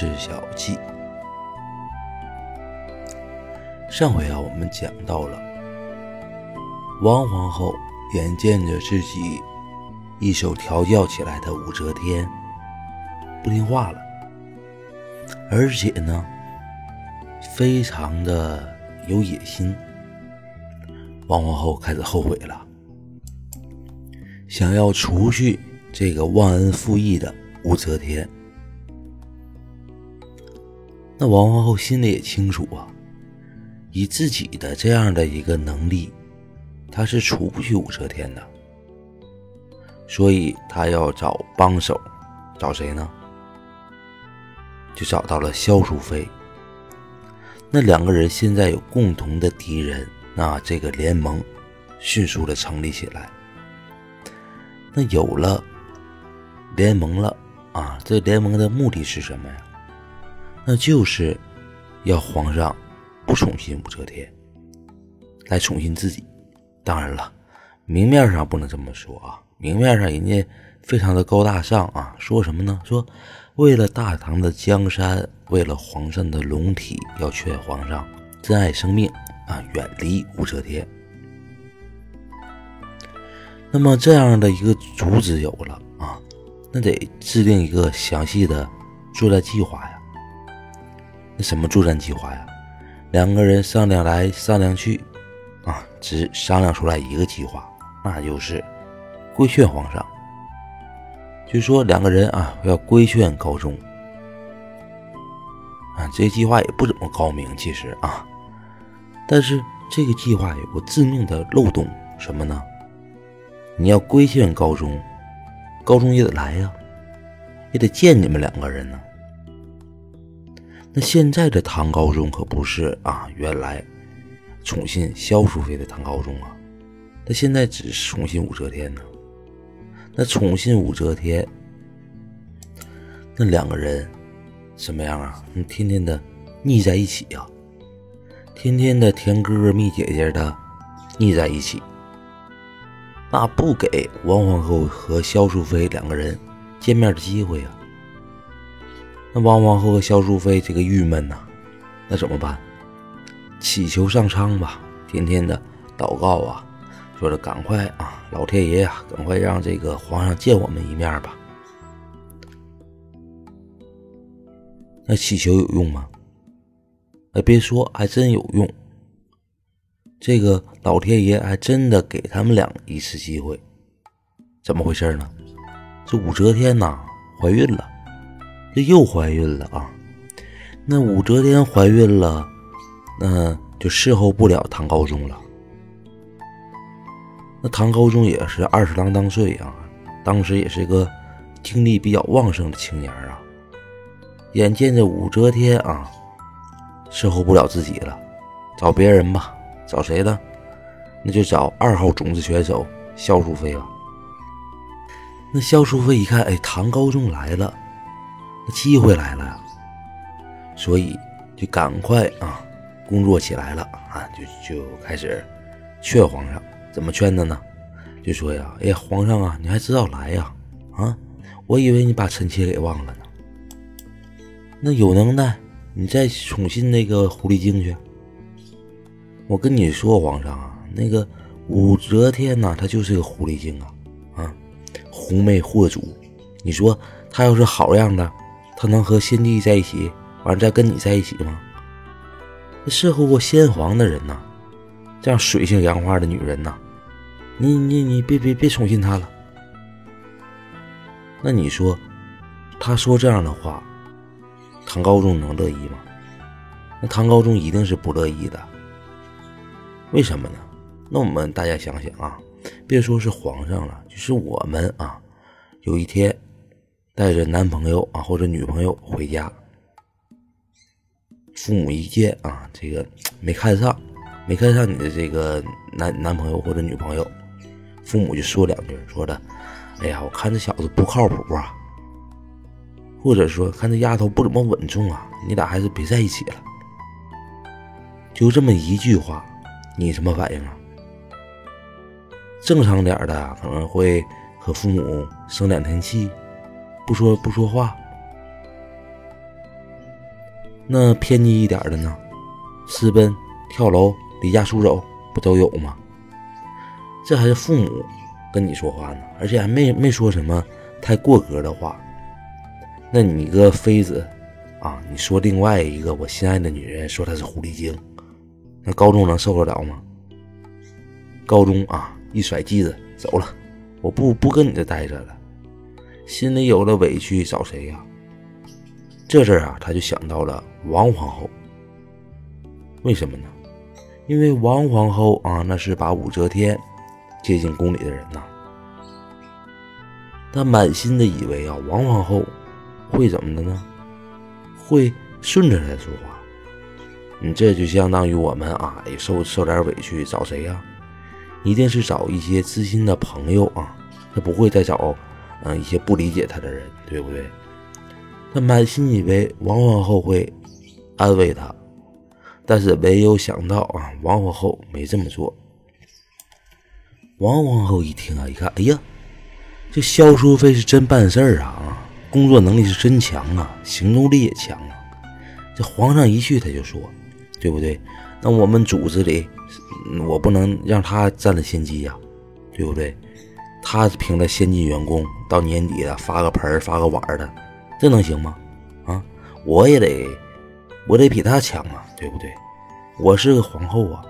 是小气。上回啊，我们讲到了王皇后眼见着自己一手调教起来的武则天不听话了，而且呢，非常的有野心。王皇后开始后悔了，想要除去这个忘恩负义的武则天。那王皇后心里也清楚啊，以自己的这样的一个能力，她是除不去武则天的，所以她要找帮手，找谁呢？就找到了萧淑妃。那两个人现在有共同的敌人。那这个联盟迅速的成立起来。那有了联盟了啊，这联盟的目的是什么呀？那就是要皇上不宠信武则天，来宠信自己。当然了，明面上不能这么说啊，明面上人家非常的高大上啊，说什么呢？说为了大唐的江山，为了皇上的龙体，要劝皇上珍爱生命。啊，远离武则天。那么这样的一个主旨有了啊，那得制定一个详细的作战计划呀。那什么作战计划呀？两个人商量来商量去，啊，只商量出来一个计划，那就是规劝皇上。就说两个人啊，要规劝高宗。啊，这计划也不怎么高明，其实啊。但是这个计划有个致命的漏洞，什么呢？你要规劝高宗，高宗也得来呀，也得见你们两个人呢。那现在的唐高宗可不是啊，原来宠信萧淑妃的唐高宗啊，他现在只宠信武则天呢。那宠信武则天，那两个人什么样啊？你天天的腻在一起呀。天天的甜哥哥蜜姐姐的腻在一起，那不给王皇后和萧淑妃两个人见面的机会呀。那王皇后和萧淑妃这个郁闷呐，那怎么办？祈求上苍吧，天天的祷告啊，说的赶快啊，老天爷呀，赶快让这个皇上见我们一面吧。那祈求有用吗？哎，别说，还真有用。这个老天爷还真的给他们俩一次机会，怎么回事呢？这武则天呐，怀孕了，这又怀孕了啊！那武则天怀孕了，那就伺候不了唐高宗了。那唐高宗也是二十郎当岁啊，当时也是个精力比较旺盛的青年啊，眼见着武则天啊。伺候不了自己了，找别人吧，找谁呢？那就找二号种子选手萧淑妃吧。那萧淑妃一看，哎，唐高宗来了，机会来了呀，所以就赶快啊，工作起来了啊，就就开始劝皇上。怎么劝的呢？就说呀，哎呀，皇上啊，你还知道来呀？啊，我以为你把臣妾给忘了呢。那有能耐。你再宠信那个狐狸精去。我跟你说，皇上啊，那个武则天呐，她就是个狐狸精啊，啊，狐媚惑主。你说她要是好样的，他能和先帝在一起，完再跟你在一起吗？伺候过先皇的人呐，这样水性杨花的女人呐，你你你别别别宠信她了。那你说，他说这样的话。唐高宗能乐意吗？那唐高宗一定是不乐意的。为什么呢？那我们大家想想啊，别说是皇上了，就是我们啊，有一天带着男朋友啊或者女朋友回家，父母一见啊，这个没看上，没看上你的这个男男朋友或者女朋友，父母就说两句，说的，哎呀，我看这小子不靠谱啊。或者说，看这丫头不怎么稳重啊，你俩还是别在一起了。就这么一句话，你什么反应啊？正常点的可能会和父母生两天气，不说不说话那偏激一点的呢？私奔、跳楼、离家出走，不都有吗？这还是父母跟你说话呢，而且还没没说什么太过格的话。那你个妃子啊，你说另外一个我心爱的女人说她是狐狸精，那高中能受得了吗？高中啊，一甩机子走了，我不不跟你这待着了，心里有了委屈找谁呀？这阵啊，他就想到了王皇后。为什么呢？因为王皇后啊，那是把武则天接进宫里的人呐。他满心的以为啊，王皇后会怎么的呢？会顺着他说话。你这就相当于我们啊，也受受点委屈找谁呀？一定是找一些知心的朋友啊，他不会再找嗯一些不理解他的人，对不对？他满心以为王皇后会安慰他，但是没有想到啊，王皇后没这么做。王皇后一听啊，一看，哎呀，这萧淑妃是真办事儿啊，工作能力是真强啊，行动力也强啊。这皇上一去，他就说，对不对？那我们组织里，我不能让他占了先机呀，对不对？他凭着先进员工，到年底了发个盆发个碗的。这能行吗？啊，我也得，我得比他强啊，对不对？我是个皇后啊，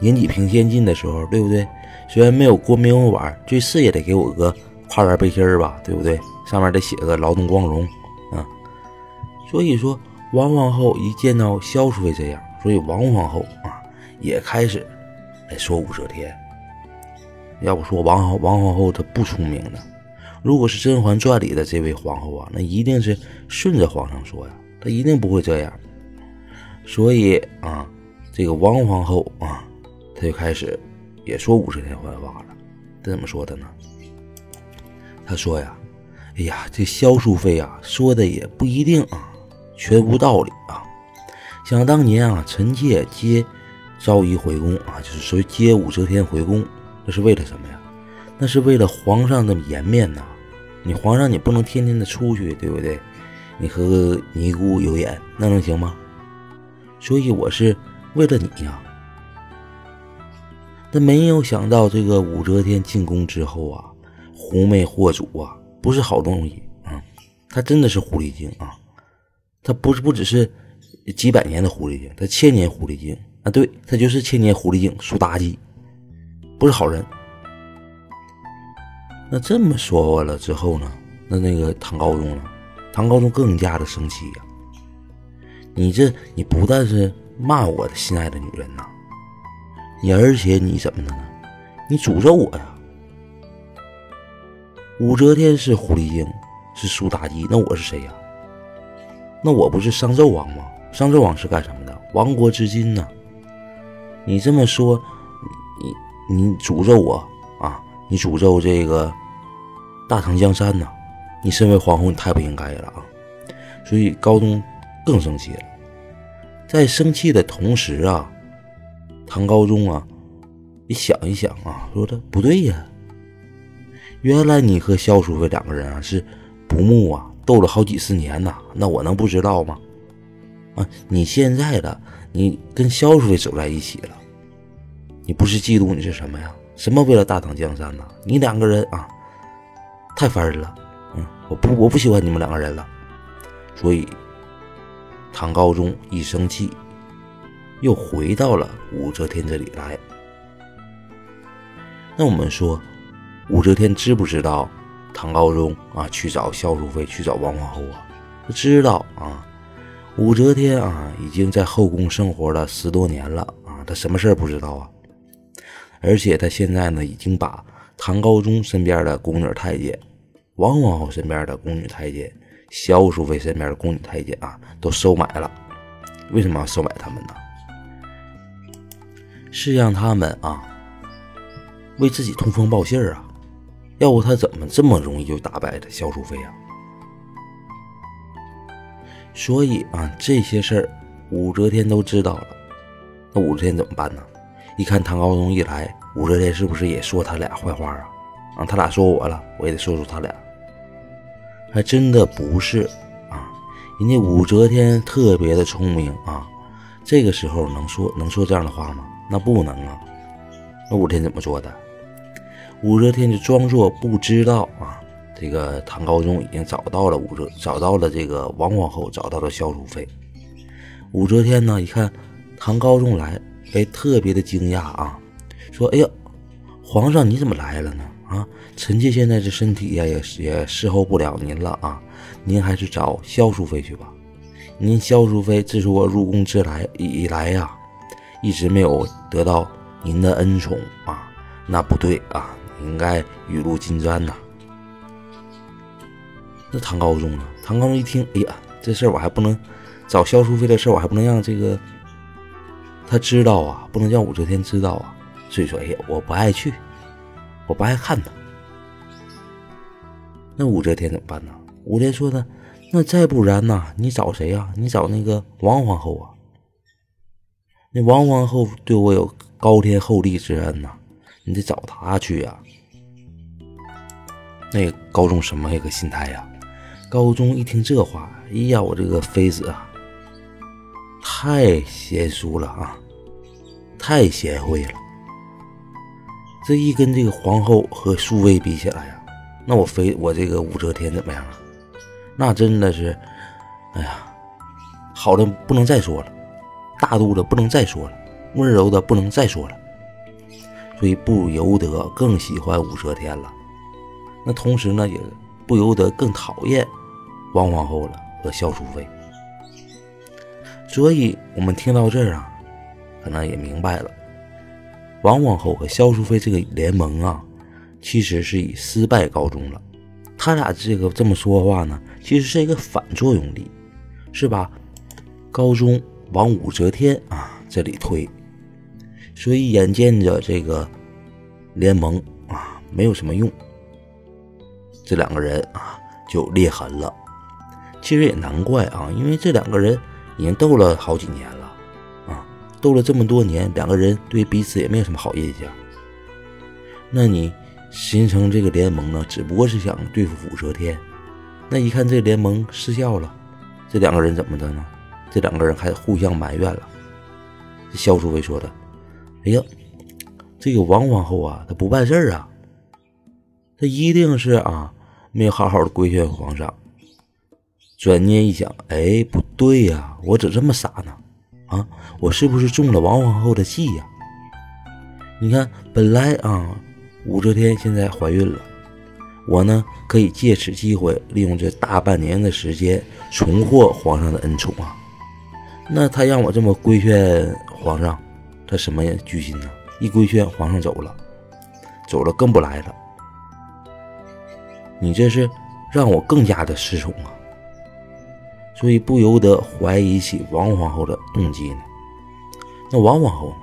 年底评先进的时候，对不对？虽然没有过明文碗，最次也得给我个跨栏背心吧，对不对？上面得写个劳动光荣啊。所以说，王皇后一见到萧淑妃这样，所以王皇后啊也开始来说武则天。要不说王皇王皇后她不聪明呢。如果是《甄嬛传》里的这位皇后啊，那一定是顺着皇上说呀，她一定不会这样。所以啊，这个王皇后啊，她就开始也说武则天坏话了。她怎么说的呢？她说呀：“哎呀，这萧淑妃啊，说的也不一定啊，全无道理啊。想当年啊，臣妾接昭仪回宫啊，就是说接武则天回宫，那是为了什么呀？那是为了皇上的颜面呐。”你皇上，你不能天天的出去，对不对？你和尼姑有眼，那能行吗？所以我是为了你呀。但没有想到，这个武则天进宫之后啊，狐媚惑主啊，不是好东西啊。她真的是狐狸精啊。她不是不只是几百年的狐狸精，她千年狐狸精啊。对，她就是千年狐狸精，苏妲己，不是好人。那这么说完了之后呢？那那个唐高宗呢？唐高宗更加的生气呀！你这你不但是骂我的心爱的女人呐，你而且你怎么的呢？你诅咒我呀！武则天是狐狸精，是苏妲己，那我是谁呀？那我不是商纣王吗？商纣王是干什么的？亡国之君呢？你这么说，你你诅咒我啊？你诅咒这个大唐江山呐！你身为皇后，你太不应该了啊！所以高宗更生气了。在生气的同时啊，唐高宗啊，你想一想啊，说的不对呀。原来你和萧淑妃两个人啊是不睦啊，斗了好几十年呐，那我能不知道吗？啊，你现在的你跟萧淑妃走在一起了，你不是嫉妒你是什么呀？什么为了大唐江山呢？你两个人啊，太烦人了。嗯，我不我不喜欢你们两个人了。所以，唐高宗一生气，又回到了武则天这里来。那我们说，武则天知不知道唐高宗啊去找萧淑妃，去找王皇后啊？他知道啊。武则天啊，已经在后宫生活了十多年了啊，她什么事儿不知道啊？而且他现在呢，已经把唐高宗身边的宫女太监、王皇后身边的宫女太监、萧淑妃身边的宫女太监啊，都收买了。为什么要收买他们呢？是让他们啊，为自己通风报信啊。要不他怎么这么容易就打败的萧淑妃啊？所以啊，这些事儿武则天都知道了。那武则天怎么办呢？一看唐高宗一来，武则天是不是也说他俩坏话啊？啊，他俩说我了，我也得说说他俩。还真的不是啊，人家武则天特别的聪明啊，这个时候能说能说这样的话吗？那不能啊。那武则天怎么做的？武则天就装作不知道啊，这个唐高宗已经找到了武则，找到了这个王皇后，找到了萧淑妃。武则天呢，一看唐高宗来，哎，特别的惊讶啊，说：“哎呀，皇上你怎么来了呢？啊，臣妾现在这身体呀，也也侍候不了您了啊，您还是找萧淑妃去吧。您萧淑妃自从我入宫之来以来呀，一直没有得到您的恩宠啊，那不对啊。”应该雨露均沾呐。那唐高宗呢？唐高宗一听，哎呀，这事儿我还不能找萧淑妃的事儿，我还不能让这个他知道啊，不能让武则天知道啊。所以说，哎呀，我不爱去，我不爱看他。那武则天怎么办呢？武则天说呢，那再不然呢？你找谁呀？你找那个王皇后啊。那王皇后对我有高天厚地之恩呐，你得找她去呀。那高宗什么一个心态呀？高宗一听这话，哎呀，我这个妃子啊，太贤淑了啊，太贤惠了。这一跟这个皇后和淑妃比起来呀，那我非我这个武则天怎么样啊？那真的是，哎呀，好的不能再说了，大度的不能再说了，温柔的不能再说了，所以不由得更喜欢武则天了。那同时呢，也不由得更讨厌王皇后了和萧淑妃。所以，我们听到这儿啊，可能也明白了，王皇后和萧淑妃这个联盟啊，其实是以失败告终了。他俩这个这么说话呢，其实是一个反作用力，是吧？高宗往武则天啊这里推，所以眼见着这个联盟啊没有什么用。这两个人啊，就裂痕了。其实也难怪啊，因为这两个人已经斗了好几年了啊，斗了这么多年，两个人对彼此也没有什么好印象。那你形成这个联盟呢，只不过是想对付武则天。那一看这联盟失效了，这两个人怎么的呢？这两个人还互相埋怨了。萧淑妃说的：“哎呀，这个王皇后啊，她不办事儿啊，她一定是啊。”没有好好的规劝皇上，转念一想，哎，不对呀，我怎这么傻呢？啊，我是不是中了王皇后的计呀？你看，本来啊，武则天现在怀孕了，我呢可以借此机会，利用这大半年的时间，重获皇上的恩宠啊。那他让我这么规劝皇上，他什么居心呢？一规劝皇上走了，走了更不来了。你这是让我更加的失宠啊，所以不由得怀疑起王皇后的动机呢。那王皇后呢？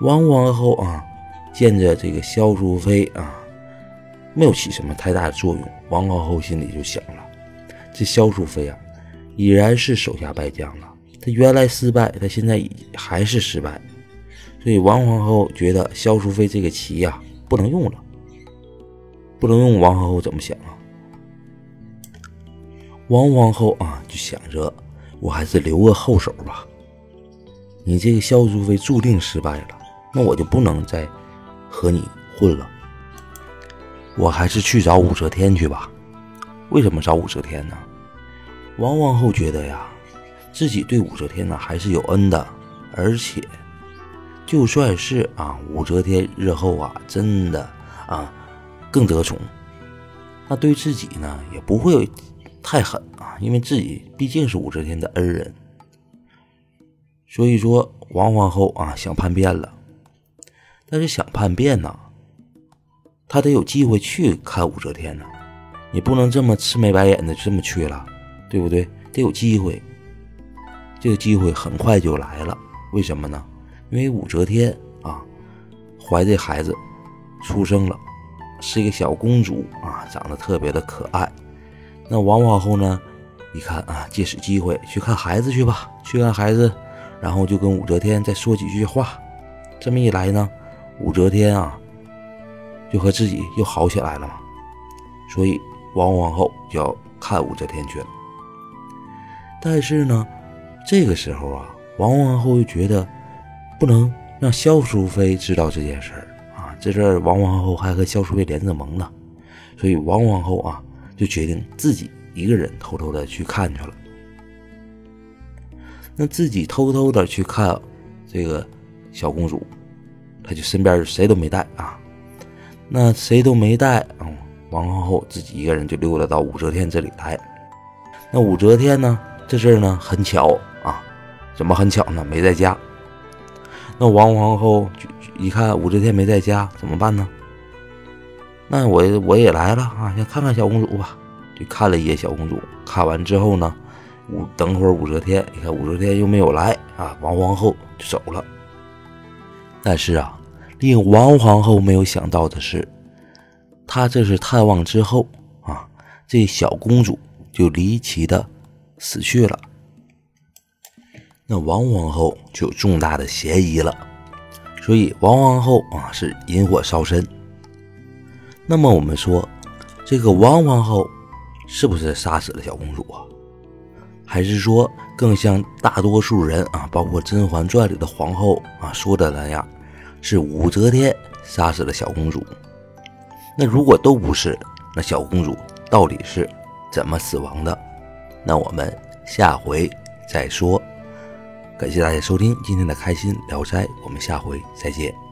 王皇后啊，见着这个萧淑妃啊，没有起什么太大的作用。王皇后心里就想了：这萧淑妃啊，已然是手下败将了。她原来失败，她现在还是失败。所以王皇后觉得萧淑妃这个棋呀，不能用了。不能用王皇后怎么想啊？王皇后啊，就想着我还是留个后手吧。你这个萧淑妃注定失败了，那我就不能再和你混了。我还是去找武则天去吧。为什么找武则天呢？王皇后觉得呀，自己对武则天呢还是有恩的，而且就算是啊，武则天日后啊，真的啊。更得宠，那对自己呢也不会太狠啊，因为自己毕竟是武则天的恩人。所以说，王皇后啊想叛变了，但是想叛变呢，她得有机会去看武则天呢，你不能这么吃眉白眼的这么去了，对不对？得有机会，这个机会很快就来了。为什么呢？因为武则天啊怀这孩子出生了。是一个小公主啊，长得特别的可爱。那王皇后呢，一看啊，借此机会去看孩子去吧，去看孩子，然后就跟武则天再说几句话。这么一来呢，武则天啊，就和自己又好起来了嘛。所以王皇后就要看武则天去了。但是呢，这个时候啊，王皇后又觉得不能让萧淑妃知道这件事儿啊，这阵王皇后还和萧淑妃连着盟呢，所以王皇后啊就决定自己一个人偷偷的去看去了。那自己偷偷的去看这个小公主，她就身边谁都没带啊，那谁都没带嗯，王皇后自己一个人就溜达到武则天这里来。那武则天呢？这事儿呢很巧啊，怎么很巧呢？没在家。那王皇后一看武则天没在家，怎么办呢？那我我也来了啊，先看看小公主吧。就看了一眼小公主，看完之后呢，武等会儿武则天，你看武则天又没有来啊，王皇后就走了。但是啊，令王皇后没有想到的是，她这是探望之后啊，这小公主就离奇的。死去了，那王皇后就有重大的嫌疑了，所以王皇后啊是引火烧身。那么我们说，这个王皇后是不是杀死了小公主啊？还是说更像大多数人啊，包括《甄嬛传》里的皇后啊说的那样，是武则天杀死了小公主？那如果都不是，那小公主到底是怎么死亡的？那我们下回再说。感谢大家收听今天的开心聊斋，我们下回再见。